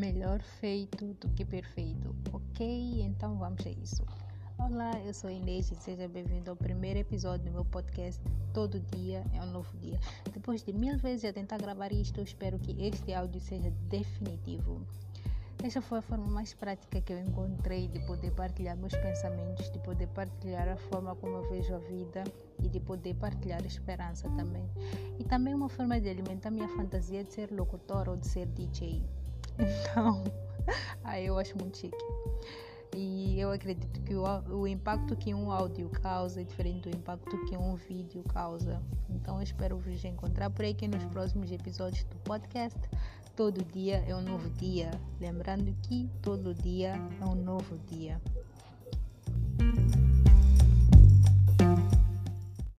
Melhor feito do que perfeito, ok? Então vamos a isso. Olá, eu sou Inês e seja bem-vindo ao primeiro episódio do meu podcast. Todo dia é um novo dia. Depois de mil vezes a tentar gravar isto, espero que este áudio seja definitivo. Essa foi a forma mais prática que eu encontrei de poder partilhar meus pensamentos, de poder partilhar a forma como eu vejo a vida e de poder partilhar esperança também. E também uma forma de alimentar minha fantasia de ser locutor ou de ser DJ. Então, aí eu acho muito chique. E eu acredito que o, o impacto que um áudio causa é diferente do impacto que um vídeo causa. Então eu espero vos encontrar por aqui nos próximos episódios do podcast. Todo dia é um novo dia. Lembrando que todo dia é um novo dia.